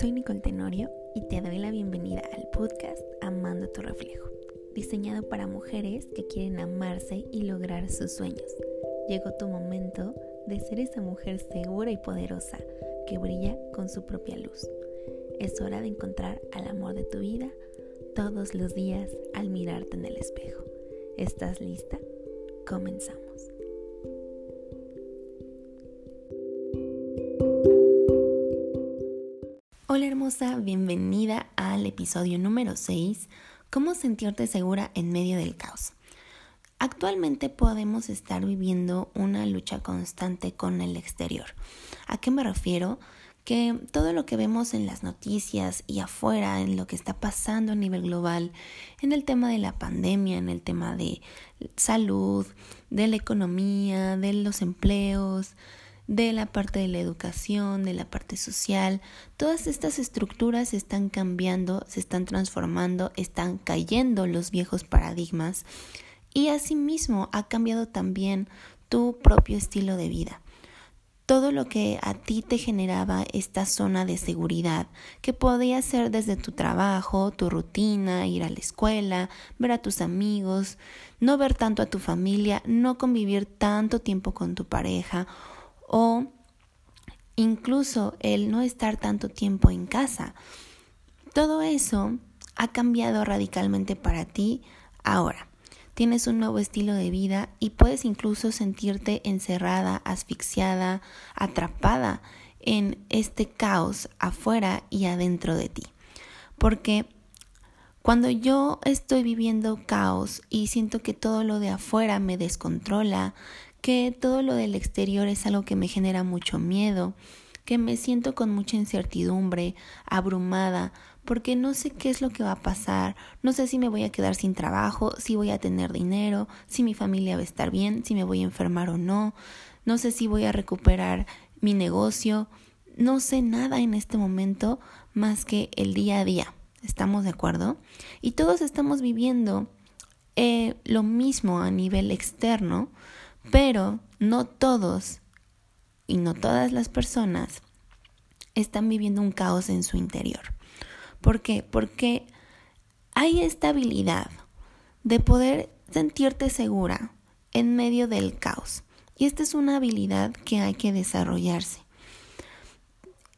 soy Nicole Tenorio y te doy la bienvenida al podcast Amando tu reflejo, diseñado para mujeres que quieren amarse y lograr sus sueños. Llegó tu momento de ser esa mujer segura y poderosa que brilla con su propia luz. Es hora de encontrar al amor de tu vida todos los días al mirarte en el espejo. ¿Estás lista? Comenzamos. Bienvenida al episodio número 6, ¿Cómo sentirte segura en medio del caos? Actualmente podemos estar viviendo una lucha constante con el exterior. ¿A qué me refiero? Que todo lo que vemos en las noticias y afuera, en lo que está pasando a nivel global, en el tema de la pandemia, en el tema de salud, de la economía, de los empleos, de la parte de la educación, de la parte social. Todas estas estructuras están cambiando, se están transformando, están cayendo los viejos paradigmas y asimismo ha cambiado también tu propio estilo de vida. Todo lo que a ti te generaba esta zona de seguridad, que podía ser desde tu trabajo, tu rutina, ir a la escuela, ver a tus amigos, no ver tanto a tu familia, no convivir tanto tiempo con tu pareja o incluso el no estar tanto tiempo en casa. Todo eso ha cambiado radicalmente para ti ahora. Tienes un nuevo estilo de vida y puedes incluso sentirte encerrada, asfixiada, atrapada en este caos afuera y adentro de ti. Porque cuando yo estoy viviendo caos y siento que todo lo de afuera me descontrola, que todo lo del exterior es algo que me genera mucho miedo, que me siento con mucha incertidumbre, abrumada, porque no sé qué es lo que va a pasar, no sé si me voy a quedar sin trabajo, si voy a tener dinero, si mi familia va a estar bien, si me voy a enfermar o no, no sé si voy a recuperar mi negocio, no sé nada en este momento más que el día a día. ¿Estamos de acuerdo? Y todos estamos viviendo eh, lo mismo a nivel externo, pero no todos y no todas las personas están viviendo un caos en su interior. ¿Por qué? Porque hay esta habilidad de poder sentirte segura en medio del caos. Y esta es una habilidad que hay que desarrollarse.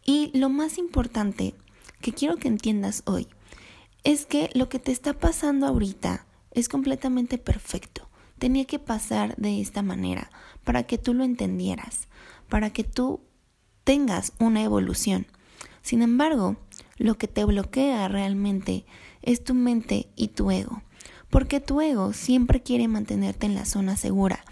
Y lo más importante que quiero que entiendas hoy es que lo que te está pasando ahorita es completamente perfecto tenía que pasar de esta manera para que tú lo entendieras, para que tú tengas una evolución. Sin embargo, lo que te bloquea realmente es tu mente y tu ego, porque tu ego siempre quiere mantenerte en la zona segura,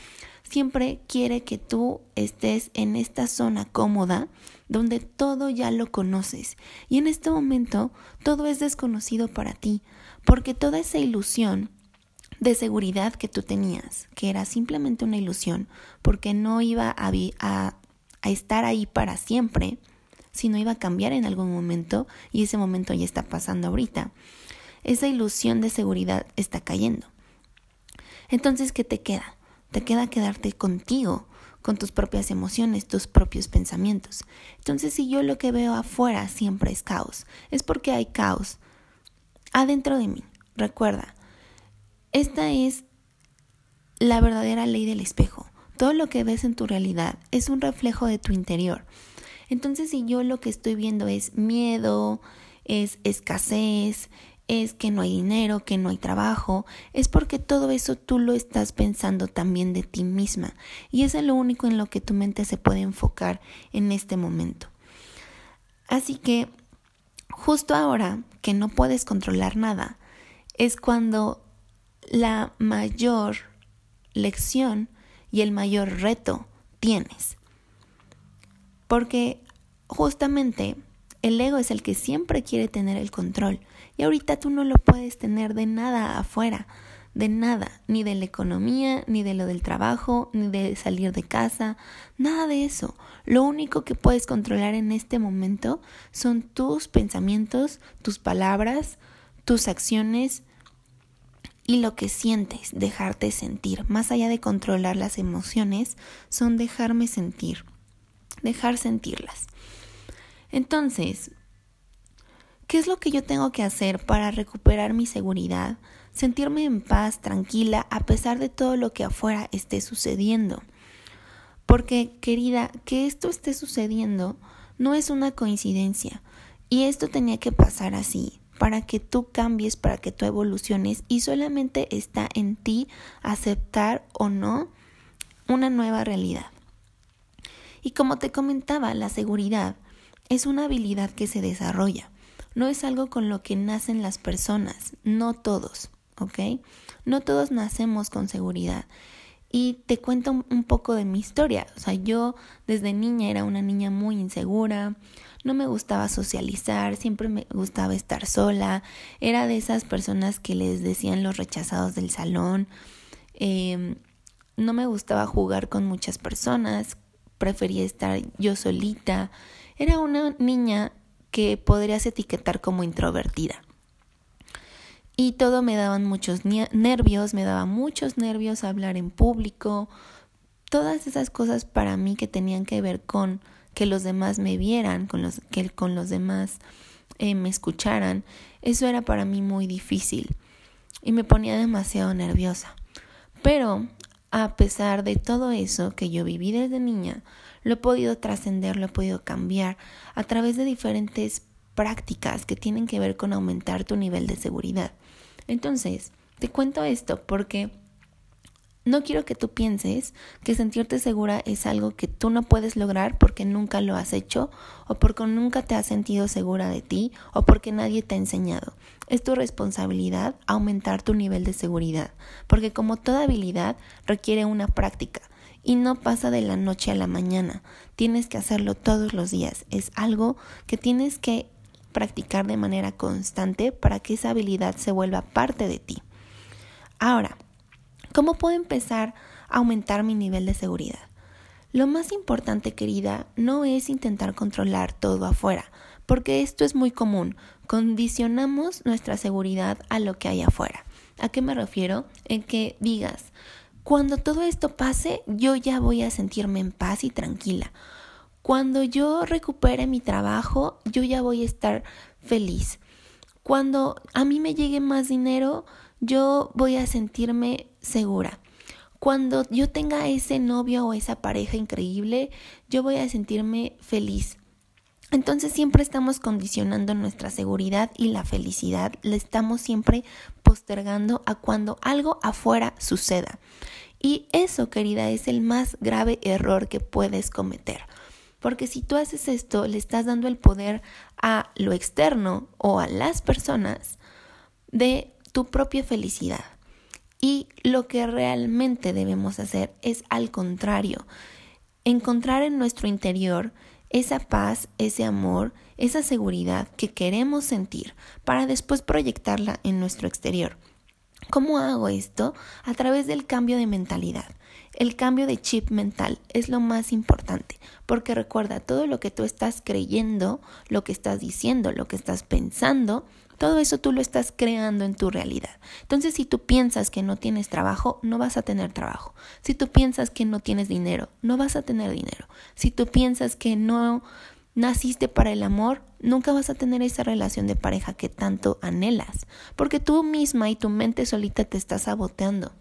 siempre quiere que tú estés en esta zona cómoda donde todo ya lo conoces y en este momento todo es desconocido para ti, porque toda esa ilusión de seguridad que tú tenías, que era simplemente una ilusión, porque no iba a, estar ahí para siempre, sino iba a cambiar en algún momento y ese momento ya está pasando ahorita. Esa ilusión de seguridad está cayendo. Entonces, ¿qué te queda? Te queda quedarte contigo, con tus propias emociones, tus propios pensamientos. Entonces, si yo lo que veo afuera siempre es caos, es porque hay caos adentro de mí. Recuerda, esta es la verdadera ley del espejo. Todo lo que ves en tu realidad es un reflejo de tu interior. Entonces, si yo lo que estoy viendo es miedo, es escasez, es que no hay dinero, que no hay trabajo, es porque todo eso tú lo estás pensando también de ti misma. Y eso es lo único en lo que tu mente se puede enfocar en este momento. Así que, justo ahora que no puedes controlar nada, es cuando la mayor lección y el mayor reto tienes. Porque justamente el ego es el que siempre quiere tener el control y ahorita tú no lo puedes tener de nada afuera, de nada, ni de la economía, ni de lo del trabajo, ni de salir de casa, nada de eso. Lo único que puedes controlar en este momento son tus pensamientos, tus palabras, tus acciones, y lo que sientes, dejarte sentir, más allá de controlar las emociones, son dejarme sentir, dejar sentirlas. Entonces, ¿qué es lo que yo tengo que hacer para recuperar mi seguridad? Sentirme en paz, tranquila, a pesar de todo lo que afuera esté sucediendo. Porque, querida, que esto esté sucediendo no es una coincidencia. Y esto tenía que pasar así, para que tú cambies, para que tú evoluciones y solamente está en ti aceptar o no una nueva realidad. Y como te comentaba, la seguridad es una habilidad que se desarrolla, no es algo con lo que nacen las personas, no todos, ¿ok? No todos nacemos con seguridad. Y te cuento un poco de mi historia. O sea, yo desde niña era una niña muy insegura, no me gustaba socializar, siempre me gustaba estar sola, era de esas personas que les decían los rechazados del salón, em, no me gustaba jugar con muchas personas, prefería estar yo solita, era una niña que podrías etiquetar como introvertida. Y todo me daban muchos nervios, me daba muchos nervios hablar en público, todas esas cosas para mí que tenían que ver con que los demás me vieran, con los, que con los demás eh, me escucharan, eso era para mí muy difícil y me ponía demasiado nerviosa. Pero a pesar de todo eso que yo viví desde niña, lo he podido trascender, lo he podido cambiar a través de diferentes prácticas que tienen que ver con aumentar tu nivel de seguridad. Entonces, te cuento esto porque no quiero que tú pienses que sentirte segura es algo que tú no puedes lograr porque nunca lo has hecho o porque nunca te has sentido segura de ti o porque nadie te ha enseñado. Es tu responsabilidad aumentar tu nivel de seguridad, porque como toda habilidad requiere una práctica y no pasa de la noche a la mañana. Tienes que hacerlo todos los días. Es algo que tienes que practicar de manera constante para que esa habilidad se vuelva parte de ti. Ahora, ¿Cómo puedo empezar a aumentar mi nivel de seguridad? Lo más importante, querida, no es intentar controlar todo afuera, porque esto es muy común. Condicionamos nuestra seguridad a lo que hay afuera. ¿A qué me refiero? En que digas, cuando todo esto pase, yo ya voy a sentirme en paz y tranquila. Cuando yo recupere mi trabajo, yo ya voy a estar feliz. Cuando a mí me llegue más dinero, yo voy a sentirme segura. Cuando yo tenga ese novio o esa pareja increíble, yo voy a sentirme feliz. Entonces siempre estamos condicionando nuestra seguridad y la felicidad, le estamos siempre postergando a cuando algo afuera suceda. Y eso, querida, es el más grave error que puedes cometer. Porque si tú haces esto, le estás dando el poder a lo externo o a las personas de tu propia felicidad. Y lo que realmente debemos hacer es al contrario, encontrar en nuestro interior esa paz, ese amor, esa seguridad que queremos sentir para después proyectarla en nuestro exterior. ¿Cómo hago esto? A través del cambio de mentalidad. El cambio de chip mental es lo más importante, porque recuerda, todo lo que tú estás creyendo, lo que estás diciendo, lo que estás pensando, todo eso tú lo estás creando en tu realidad. Entonces, si tú piensas que no tienes trabajo, no vas a tener trabajo. Si tú piensas que no tienes dinero, no vas a tener dinero. Si tú piensas que no naciste para el amor, nunca vas a tener esa relación de pareja que tanto anhelas, porque tú misma y tu mente solita te estás saboteando.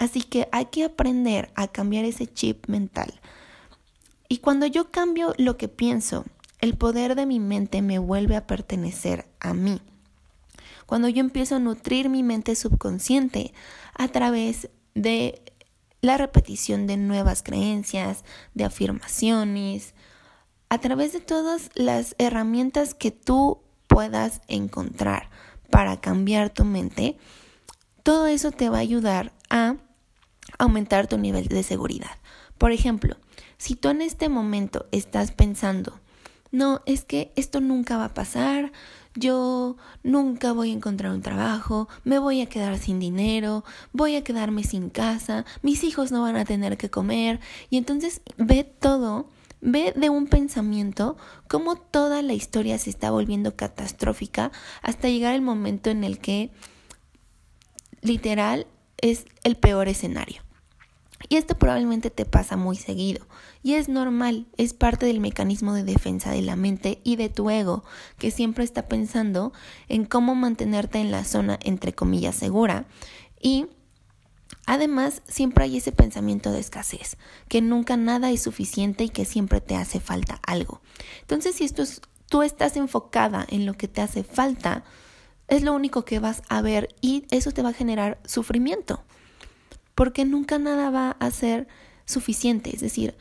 Así que hay que aprender a cambiar ese chip mental. Y cuando yo cambio lo que pienso, el poder de mi mente me vuelve a pertenecer a mí. Cuando yo empiezo a nutrir mi mente subconsciente a través de la repetición de nuevas creencias, de afirmaciones, a través de todas las herramientas que tú puedas encontrar para cambiar tu mente, todo eso te va a ayudar a aumentar tu nivel de seguridad. Por ejemplo, si tú en este momento estás pensando, no, es que esto nunca va a pasar, yo nunca voy a encontrar un trabajo, me voy a quedar sin dinero, voy a quedarme sin casa, mis hijos no van a tener que comer, y entonces ve todo, ve de un pensamiento cómo toda la historia se está volviendo catastrófica hasta llegar el momento en el que literal es el peor escenario. Y esto probablemente te pasa muy seguido. Y es normal, es parte del mecanismo de defensa de la mente y de tu ego, que siempre está pensando en cómo mantenerte en la zona entre comillas segura. Y además siempre hay ese pensamiento de escasez, que nunca nada es suficiente y que siempre te hace falta algo. Entonces, si esto tú estás enfocada en lo que te hace falta, es lo único que vas a ver y eso te va a generar sufrimiento porque nunca nada va a ser suficiente. Es decir,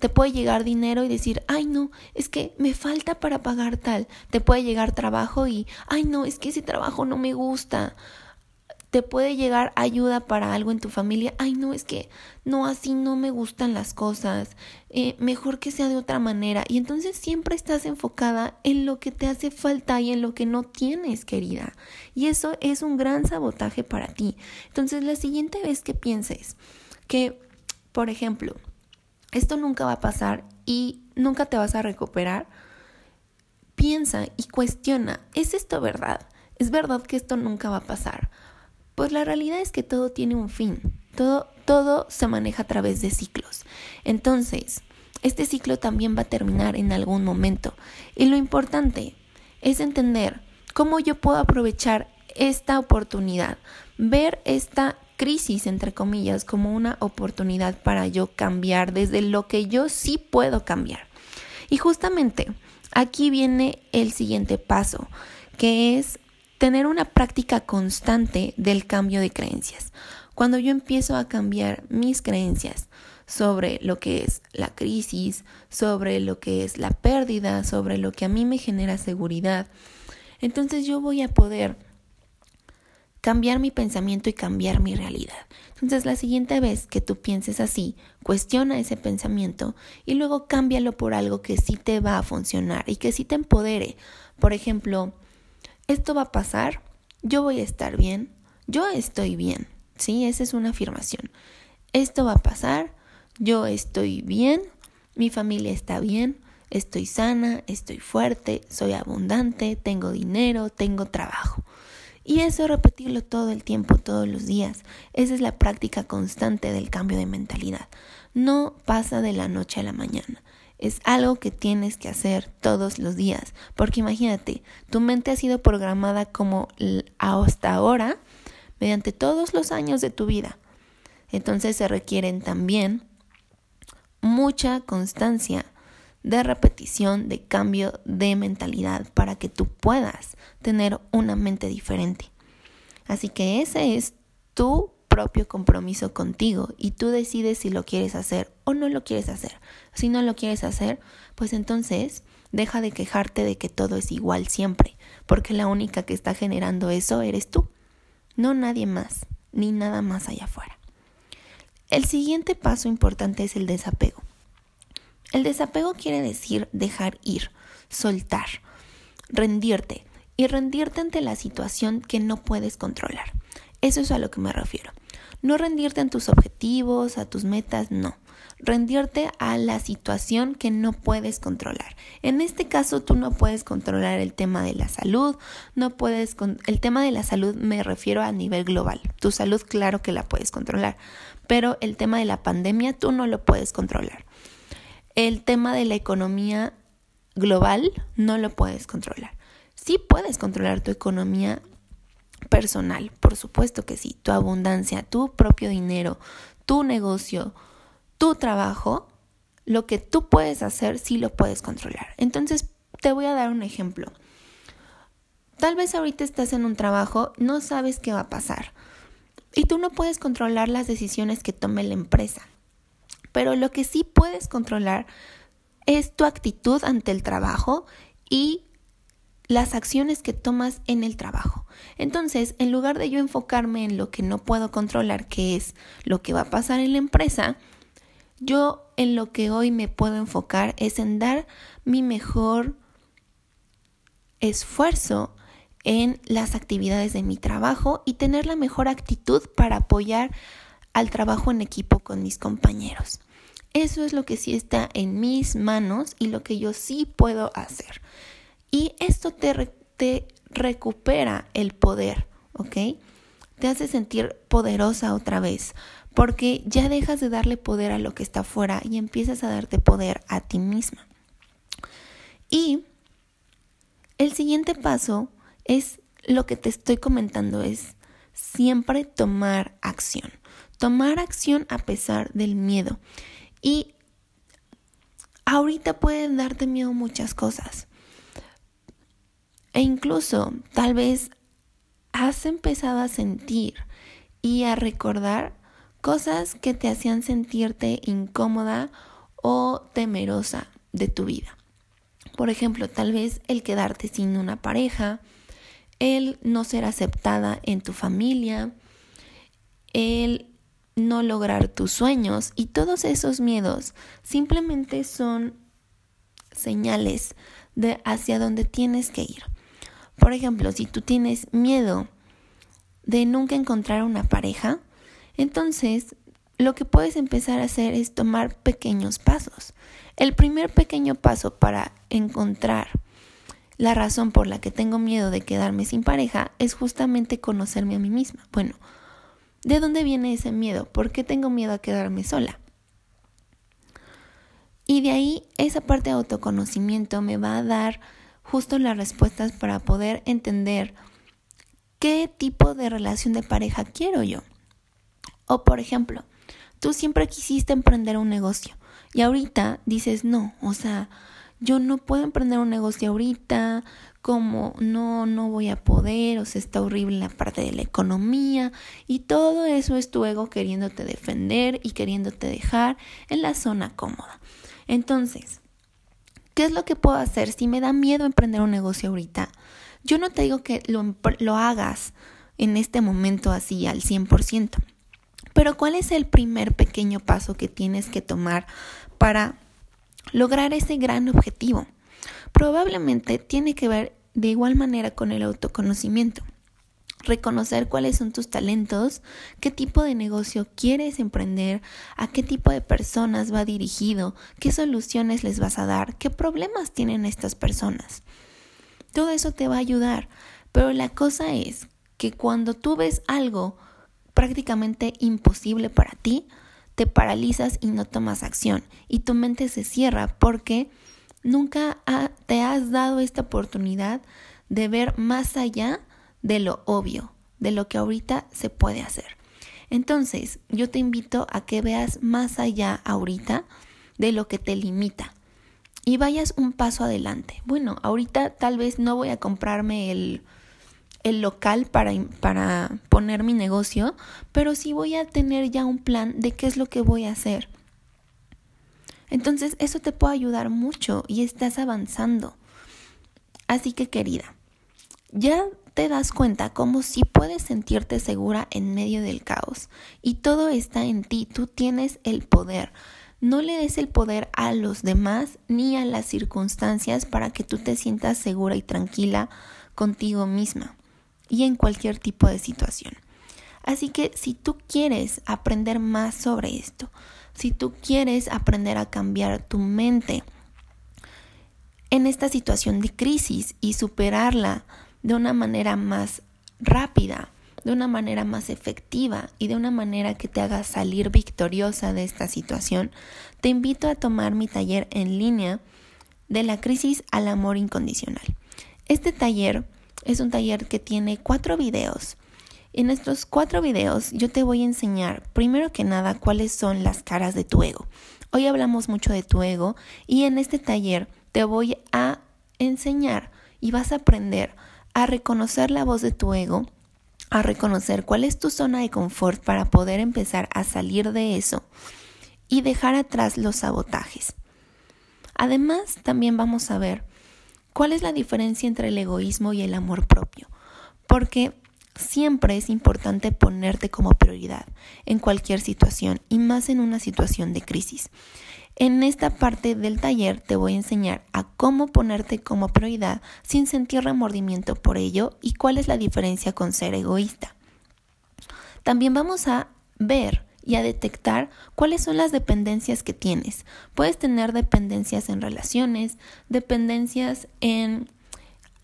te puede llegar dinero y decir, ay no, es que me falta para pagar tal. Te puede llegar trabajo y, ay no, es que ese trabajo no me gusta te puede llegar ayuda para algo en tu familia. Ay, no, es que no, así no me gustan las cosas. Eh, mejor que sea de otra manera. Y entonces siempre estás enfocada en lo que te hace falta y en lo que no tienes, querida. Y eso es un gran sabotaje para ti. Entonces, la siguiente vez que pienses que, por ejemplo, esto nunca va a pasar y nunca te vas a recuperar, piensa y cuestiona, ¿es esto verdad? ¿Es verdad que esto nunca va a pasar? Pues la realidad es que todo tiene un fin, todo, todo se maneja a través de ciclos. Entonces, este ciclo también va a terminar en algún momento. Y lo importante es entender cómo yo puedo aprovechar esta oportunidad, ver esta crisis, entre comillas, como una oportunidad para yo cambiar desde lo que yo sí puedo cambiar. Y justamente aquí viene el siguiente paso, que es tener una práctica constante del cambio de creencias. Cuando yo empiezo a cambiar mis creencias sobre lo que es la crisis, sobre lo que es la pérdida, sobre lo que a mí me genera seguridad, entonces yo voy a poder cambiar mi pensamiento y cambiar mi realidad. Entonces la siguiente vez que tú pienses así, cuestiona ese pensamiento y luego cámbialo por algo que sí te va a funcionar y que sí te empodere. Por ejemplo, esto va a pasar, yo voy a estar bien, yo estoy bien, ¿sí? Esa es una afirmación. Esto va a pasar, yo estoy bien, mi familia está bien, estoy sana, estoy fuerte, soy abundante, tengo dinero, tengo trabajo. Y eso repetirlo todo el tiempo, todos los días. Esa es la práctica constante del cambio de mentalidad. No pasa de la noche a la mañana. Es algo que tienes que hacer todos los días, porque imagínate, tu mente ha sido programada como hasta ahora mediante todos los años de tu vida. Entonces se requieren también mucha constancia de repetición, de cambio de mentalidad para que tú puedas tener una mente diferente. Así que ese es tu propio compromiso contigo y tú decides si lo quieres hacer o no lo quieres hacer. Si no lo quieres hacer, pues entonces deja de quejarte de que todo es igual siempre, porque la única que está generando eso eres tú, no nadie más, ni nada más allá afuera. El siguiente paso importante es el desapego. El desapego quiere decir dejar ir, soltar, rendirte y rendirte ante la situación que no puedes controlar. Eso es a lo que me refiero. No rendirte en tus objetivos, a tus metas, no. Rendirte a la situación que no puedes controlar. En este caso tú no puedes controlar el tema de la salud, no puedes con el tema de la salud me refiero a nivel global. Tu salud claro que la puedes controlar, pero el tema de la pandemia tú no lo puedes controlar. El tema de la economía global no lo puedes controlar. Sí puedes controlar tu economía personal, por supuesto que sí, tu abundancia, tu propio dinero, tu negocio, tu trabajo, lo que tú puedes hacer sí lo puedes controlar. Entonces, te voy a dar un ejemplo. Tal vez ahorita estás en un trabajo, no sabes qué va a pasar y tú no puedes controlar las decisiones que tome la empresa. Pero lo que sí puedes controlar es tu actitud ante el trabajo y las acciones que tomas en el trabajo. Entonces, en lugar de yo enfocarme en lo que no puedo controlar, que es lo que va a pasar en la empresa, yo en lo que hoy me puedo enfocar es en dar mi mejor esfuerzo en las actividades de mi trabajo y tener la mejor actitud para apoyar al trabajo en equipo con mis compañeros. Eso es lo que sí está en mis manos y lo que yo sí puedo hacer. Y esto te, te recupera el poder, ¿ok? Te hace sentir poderosa otra vez, porque ya dejas de darle poder a lo que está afuera y empiezas a darte poder a ti misma. Y el siguiente paso es lo que te estoy comentando, es siempre tomar acción. Tomar acción a pesar del miedo. Y ahorita pueden darte miedo muchas cosas. E incluso tal vez has empezado a sentir y a recordar cosas que te hacían sentirte incómoda o temerosa de tu vida. Por ejemplo, tal vez el quedarte sin una pareja, el no ser aceptada en tu familia, el no lograr tus sueños y todos esos miedos simplemente son señales de hacia dónde tienes que ir. Por ejemplo, si tú tienes miedo de nunca encontrar una pareja, entonces lo que puedes empezar a hacer es tomar pequeños pasos. El primer pequeño paso para encontrar la razón por la que tengo miedo de quedarme sin pareja es justamente conocerme a mí misma. Bueno, ¿de dónde viene ese miedo? ¿Por qué tengo miedo a quedarme sola? Y de ahí esa parte de autoconocimiento me va a dar justo las respuestas para poder entender qué tipo de relación de pareja quiero yo. O por ejemplo, tú siempre quisiste emprender un negocio y ahorita dices, no, o sea, yo no puedo emprender un negocio ahorita, como no, no voy a poder, o sea, está horrible la parte de la economía y todo eso es tu ego queriéndote defender y queriéndote dejar en la zona cómoda. Entonces, ¿qué es lo que puedo hacer si me da miedo emprender un negocio ahorita? Yo no te digo que lo, lo hagas en este momento así al 100%, pero ¿cuál es el primer pequeño paso que tienes que tomar para lograr ese gran objetivo. Probablemente tiene que ver de igual manera con el autoconocimiento. Reconocer cuáles son tus talentos, qué tipo de negocio quieres emprender, a qué tipo de personas va dirigido, qué soluciones les vas a dar, qué problemas tienen estas personas. Todo eso te va a ayudar, pero la cosa es que cuando tú ves algo prácticamente imposible para ti, te paralizas y no tomas acción y tu mente se cierra porque nunca te has dado esta oportunidad de ver más allá de lo obvio, de lo que ahorita se puede hacer. Entonces, yo te invito a que veas más allá ahorita de lo que te limita y vayas un paso adelante. Bueno, ahorita tal vez no voy a comprarme el el local para, para poner mi negocio, pero sí voy a tener ya un plan de qué es lo que voy a hacer. Entonces eso te puede ayudar mucho y estás avanzando. Así que querida, ya te das cuenta cómo sí puedes sentirte segura en medio del caos y todo está en ti, tú tienes el poder. No le des el poder a los demás ni a las circunstancias para que tú te sientas segura y tranquila contigo misma y en cualquier tipo de situación. Así que si tú quieres aprender más sobre esto, si tú quieres aprender a cambiar tu mente en esta situación de crisis y superarla de una manera más rápida, de una manera más efectiva y de una manera que te haga salir victoriosa de esta situación, te invito a tomar mi taller en línea de la crisis al amor incondicional. Este taller es un taller que tiene cuatro videos. En estos cuatro videos yo te voy a enseñar, primero que nada, cuáles son las caras de tu ego. Hoy hablamos mucho de tu ego y en este taller te voy a enseñar y vas a aprender a reconocer la voz de tu ego, a reconocer cuál es tu zona de confort para poder empezar a salir de eso y dejar atrás los sabotajes. Además, también vamos a ver ¿Cuál es la diferencia entre el egoísmo y el amor propio? Porque siempre es importante ponerte como prioridad en cualquier situación y más en una situación de crisis. En esta parte del taller te voy a enseñar a cómo ponerte como prioridad sin sentir remordimiento por ello y cuál es la diferencia con ser egoísta. También vamos a ver y a detectar cuáles son las dependencias que tienes. Puedes tener dependencias en relaciones, dependencias en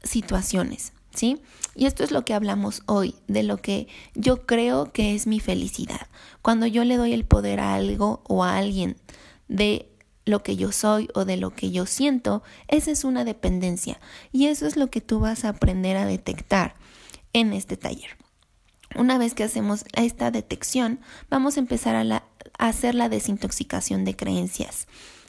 situaciones. ¿sí? Y esto es lo que hablamos hoy, de lo que yo creo que es mi felicidad. Cuando yo le doy el poder a algo o a alguien de lo que yo soy o de lo que yo siento, esa es una dependencia. Y eso es lo que tú vas a aprender a detectar en este taller. Una vez que hacemos esta detección, vamos a empezar a, a hacer la desintoxicación de creencias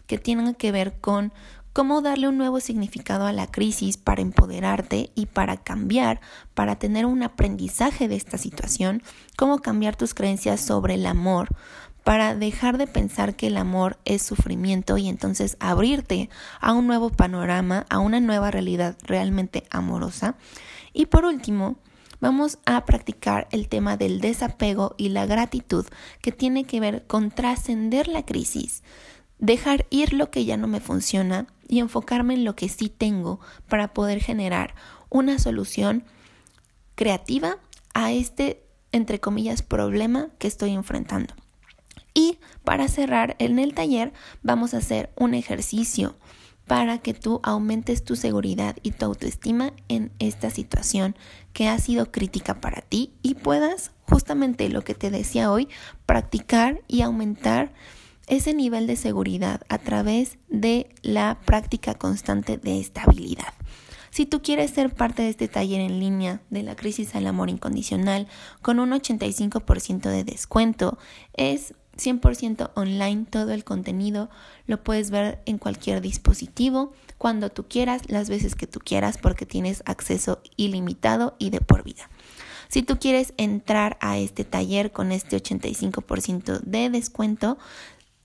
que tienen que ver con cómo darle un nuevo significado a la crisis para empoderarte y para cambiar, para tener un aprendizaje de esta situación, cómo cambiar tus creencias sobre el amor, para dejar de pensar que el amor es sufrimiento y entonces abrirte a un nuevo panorama, a una nueva realidad realmente amorosa. Y por último, vamos a practicar el tema del desapego y la gratitud que tiene que ver con trascender la crisis, dejar ir lo que ya no me funciona y enfocarme en lo que sí tengo para poder generar una solución creativa a este, entre comillas, problema que estoy enfrentando. Y para cerrar, en el taller vamos a hacer un ejercicio para que tú aumentes tu seguridad y tu autoestima en esta situación que ha sido crítica para ti y puedas justamente lo que te decía hoy, practicar y aumentar ese nivel de seguridad a través de la práctica constante de estabilidad. Si tú quieres ser parte de este taller en línea de la crisis al amor incondicional con un 85% de descuento, es 100% online todo el contenido, lo puedes ver en cualquier dispositivo, cuando tú quieras, las veces que tú quieras, porque tienes acceso ilimitado y de por vida. Si tú quieres entrar a este taller con este 85% de descuento,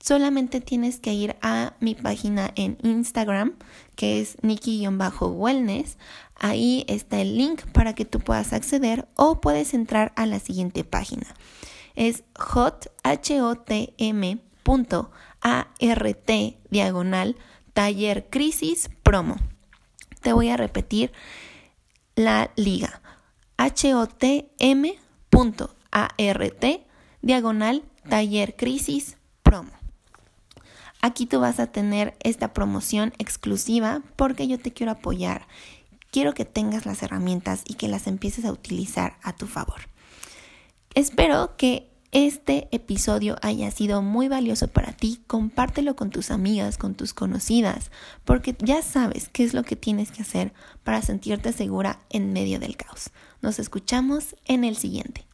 solamente tienes que ir a mi página en Instagram, que es Nikki-Wellness. Ahí está el link para que tú puedas acceder o puedes entrar a la siguiente página es hot, H-O-T-M, punto, A-R-T, diagonal, taller crisis promo. Te voy a repetir la liga. H-O-T-M, punto, A-R-T, diagonal, taller crisis promo. Aquí tú vas a tener esta promoción exclusiva porque yo te quiero apoyar. Quiero que tengas las herramientas y que las empieces a utilizar a tu favor. Espero que este episodio haya sido muy valioso para ti. Compártelo con tus amigas, con tus conocidas, porque ya sabes qué es lo que tienes que hacer para sentirte segura en medio del caos. Nos escuchamos en el siguiente.